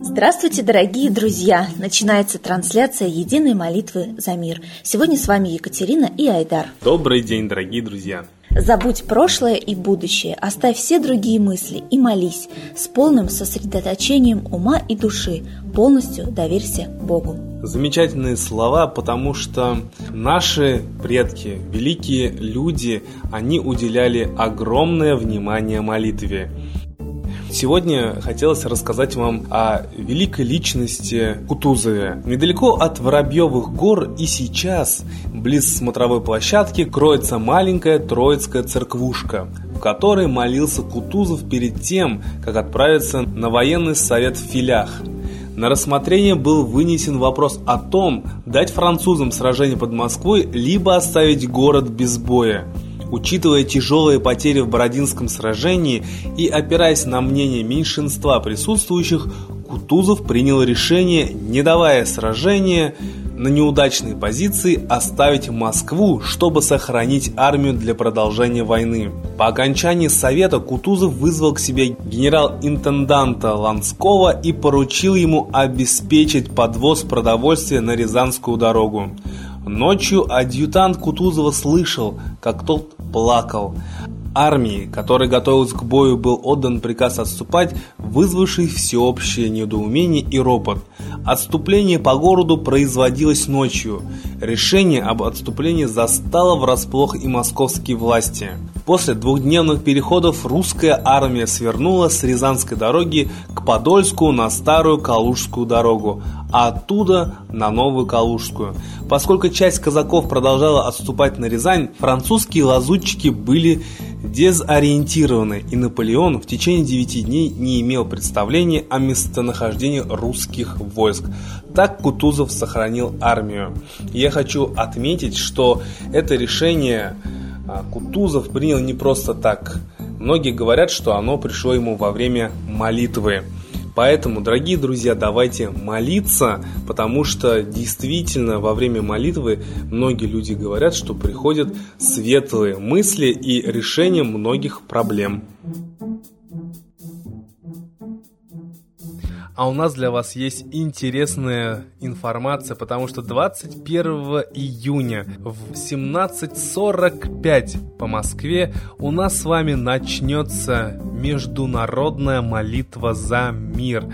Здравствуйте, дорогие друзья! Начинается трансляция единой молитвы за мир. Сегодня с вами Екатерина и Айдар. Добрый день, дорогие друзья! Забудь прошлое и будущее, оставь все другие мысли и молись с полным сосредоточением ума и души. Полностью доверься Богу. Замечательные слова, потому что наши предки, великие люди, они уделяли огромное внимание молитве. Сегодня хотелось рассказать вам о великой личности Кутузове. Недалеко от Воробьевых гор и сейчас, близ смотровой площадки, кроется маленькая Троицкая церквушка, в которой молился Кутузов перед тем, как отправиться на военный совет в Филях. На рассмотрение был вынесен вопрос о том, дать французам сражение под Москвой, либо оставить город без боя. Учитывая тяжелые потери в Бородинском сражении и опираясь на мнение меньшинства присутствующих, Кутузов принял решение, не давая сражения на неудачной позиции, оставить Москву, чтобы сохранить армию для продолжения войны. По окончании совета Кутузов вызвал к себе генерал-интенданта Ланского и поручил ему обеспечить подвоз продовольствия на Рязанскую дорогу. Ночью адъютант Кутузова слышал, как тот плакал. Армии, которая готовилась к бою, был отдан приказ отступать, вызвавший всеобщее недоумение и ропот. Отступление по городу производилось ночью. Решение об отступлении застало врасплох и московские власти. После двухдневных переходов русская армия свернула с Рязанской дороги к Подольску на Старую Калужскую дорогу, а оттуда на Новую Калужскую. Поскольку часть казаков продолжала отступать на Рязань, французские лазутчики были дезориентированы, и Наполеон в течение 9 дней не имел представления о местонахождении русских войск. Так Кутузов сохранил армию. Я хочу отметить, что это решение а, Кутузов принял не просто так. Многие говорят, что оно пришло ему во время молитвы. Поэтому, дорогие друзья, давайте молиться, потому что действительно во время молитвы многие люди говорят, что приходят светлые мысли и решение многих проблем. А у нас для вас есть интересная информация, потому что 21 июня в 17.45 по Москве у нас с вами начнется международная молитва за мир.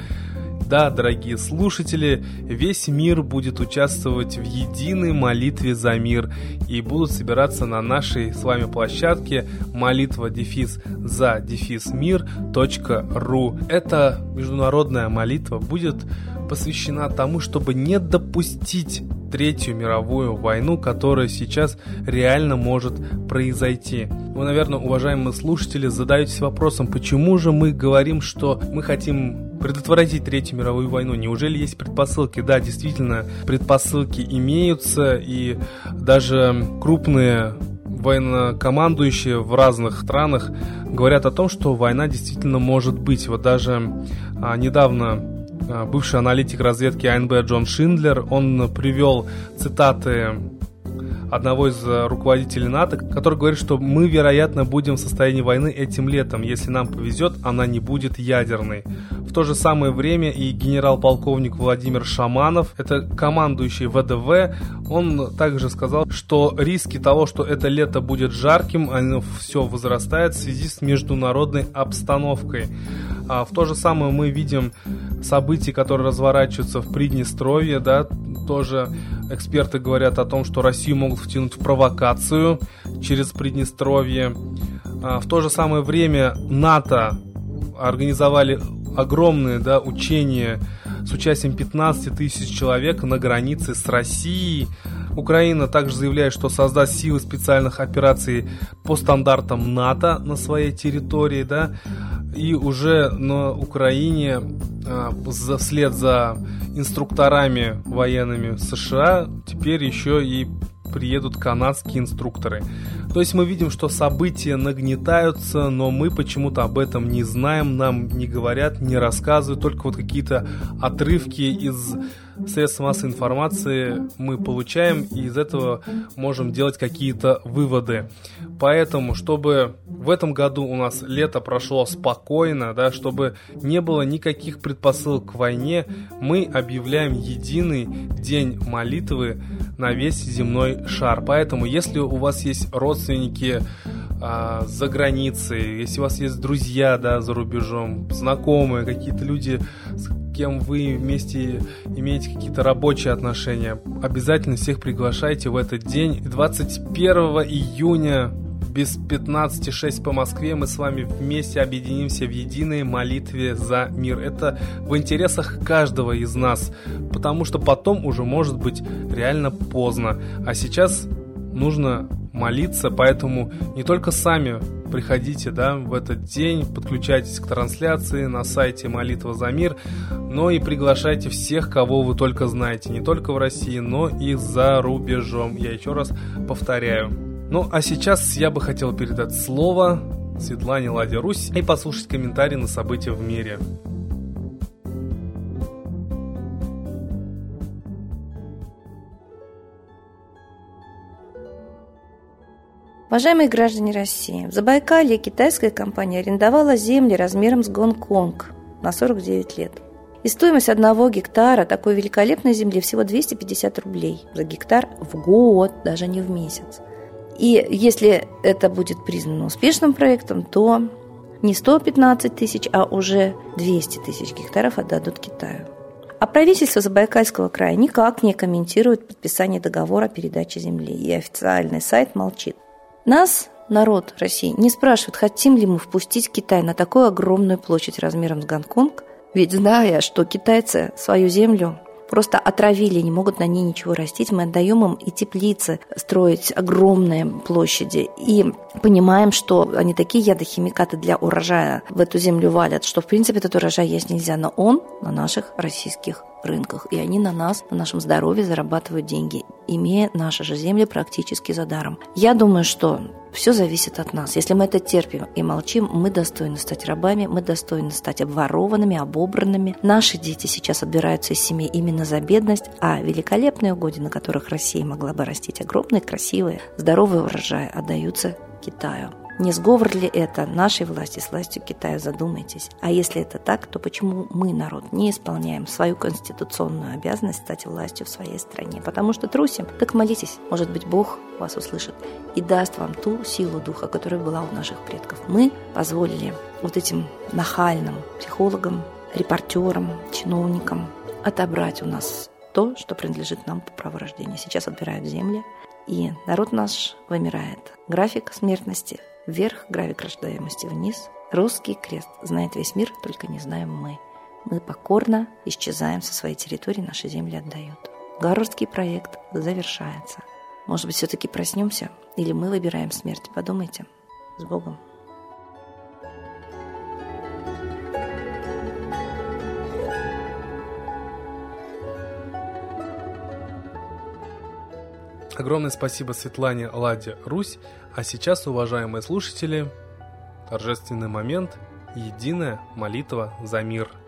Да, дорогие слушатели, весь мир будет участвовать в единой молитве за мир и будут собираться на нашей с вами площадке молитва дефис за дефис мир.ру. Эта международная молитва будет посвящена тому, чтобы не допустить Третью мировую войну, которая сейчас реально может произойти. Вы, наверное, уважаемые слушатели, задаетесь вопросом, почему же мы говорим, что мы хотим предотвратить Третью мировую войну? Неужели есть предпосылки? Да, действительно, предпосылки имеются, и даже крупные военнокомандующие в разных странах говорят о том, что война действительно может быть. Вот даже а, недавно бывший аналитик разведки АНБ Джон Шиндлер, он привел цитаты одного из руководителей НАТО, который говорит, что мы, вероятно, будем в состоянии войны этим летом. Если нам повезет, она не будет ядерной. В то же самое время и генерал-полковник Владимир Шаманов, это командующий ВДВ, он также сказал, что риски того, что это лето будет жарким, оно все возрастает в связи с международной обстановкой. А в то же самое мы видим события, которые разворачиваются в Приднестровье, да, тоже эксперты говорят о том, что Россию могут втянуть в провокацию через Приднестровье. А в то же самое время НАТО организовали огромные да, учения с участием 15 тысяч человек на границе с Россией. Украина также заявляет, что создаст силы специальных операций по стандартам НАТО на своей территории. Да? И уже на Украине а, вслед за инструкторами военными США теперь еще и приедут канадские инструкторы. То есть мы видим, что события нагнетаются, но мы почему-то об этом не знаем, нам не говорят, не рассказывают, только вот какие-то отрывки из средств массовой информации мы получаем и из этого можем делать какие-то выводы. Поэтому, чтобы в этом году у нас лето прошло спокойно, да, чтобы не было никаких предпосылок к войне, мы объявляем единый день молитвы на весь земной шар. Поэтому, если у вас есть родственники а, за границей, если у вас есть друзья да, за рубежом, знакомые, какие-то люди, с кем вы вместе имеете какие-то рабочие отношения, обязательно всех приглашайте в этот день. 21 июня без 15.06 по Москве мы с вами вместе объединимся в единой молитве за мир. Это в интересах каждого из нас, потому что потом уже может быть реально поздно. А сейчас нужно молиться, поэтому не только сами приходите да, в этот день, подключайтесь к трансляции на сайте «Молитва за мир», но и приглашайте всех, кого вы только знаете, не только в России, но и за рубежом. Я еще раз повторяю. Ну, а сейчас я бы хотел передать слово Светлане Ладе Русь и послушать комментарии на события в мире. Уважаемые граждане России, в Забайкалье китайская компания арендовала земли размером с Гонконг на 49 лет. И стоимость одного гектара такой великолепной земли всего 250 рублей за гектар в год, даже не в месяц. И если это будет признано успешным проектом, то не 115 тысяч, а уже 200 тысяч гектаров отдадут Китаю. А правительство Забайкальского края никак не комментирует подписание договора о передаче земли, и официальный сайт молчит. Нас, народ России, не спрашивают, хотим ли мы впустить Китай на такую огромную площадь размером с Гонконг, ведь зная, что китайцы свою землю просто отравили, не могут на ней ничего растить. Мы отдаем им и теплицы строить огромные площади. И понимаем, что они такие ядохимикаты для урожая в эту землю валят, что в принципе этот урожай есть нельзя. Но он на наших российских рынках. И они на нас, на нашем здоровье зарабатывают деньги, имея наши же земли практически за даром. Я думаю, что все зависит от нас. Если мы это терпим и молчим, мы достойны стать рабами, мы достойны стать обворованными, обобранными. Наши дети сейчас отбираются из семьи именно за бедность, а великолепные угодья, на которых Россия могла бы растить огромные, красивые, здоровые урожаи, отдаются Китаю. Не сговор ли это нашей власти с властью Китая, задумайтесь. А если это так, то почему мы, народ, не исполняем свою конституционную обязанность стать властью в своей стране? Потому что трусим? Так молитесь, может быть, Бог вас услышит и даст вам ту силу духа, которая была у наших предков. Мы позволили вот этим нахальным психологам, репортерам, чиновникам отобрать у нас то, что принадлежит нам по праву рождения. Сейчас отбирают земли, и народ наш вымирает. График смертности Вверх гравик рождаемости, вниз русский крест. Знает весь мир, только не знаем мы. Мы покорно исчезаем со своей территории, наши земли отдают. Гарвардский проект завершается. Может быть, все-таки проснемся? Или мы выбираем смерть? Подумайте. С Богом. Огромное спасибо Светлане Ладе Русь. А сейчас, уважаемые слушатели, торжественный момент – единая молитва за мир –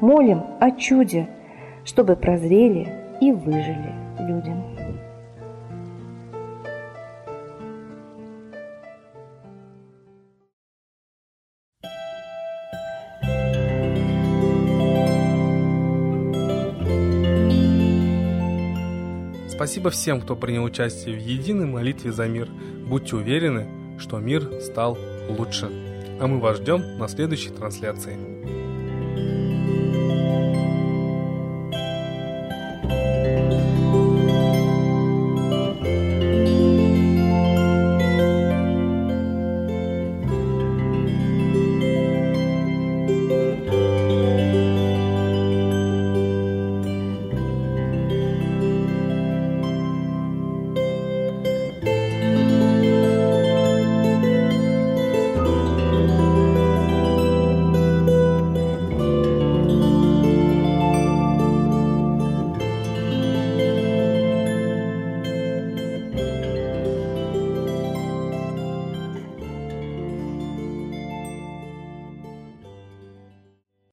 молим о чуде, чтобы прозрели и выжили людям. Спасибо всем, кто принял участие в единой молитве за мир. Будьте уверены, что мир стал лучше. А мы вас ждем на следующей трансляции.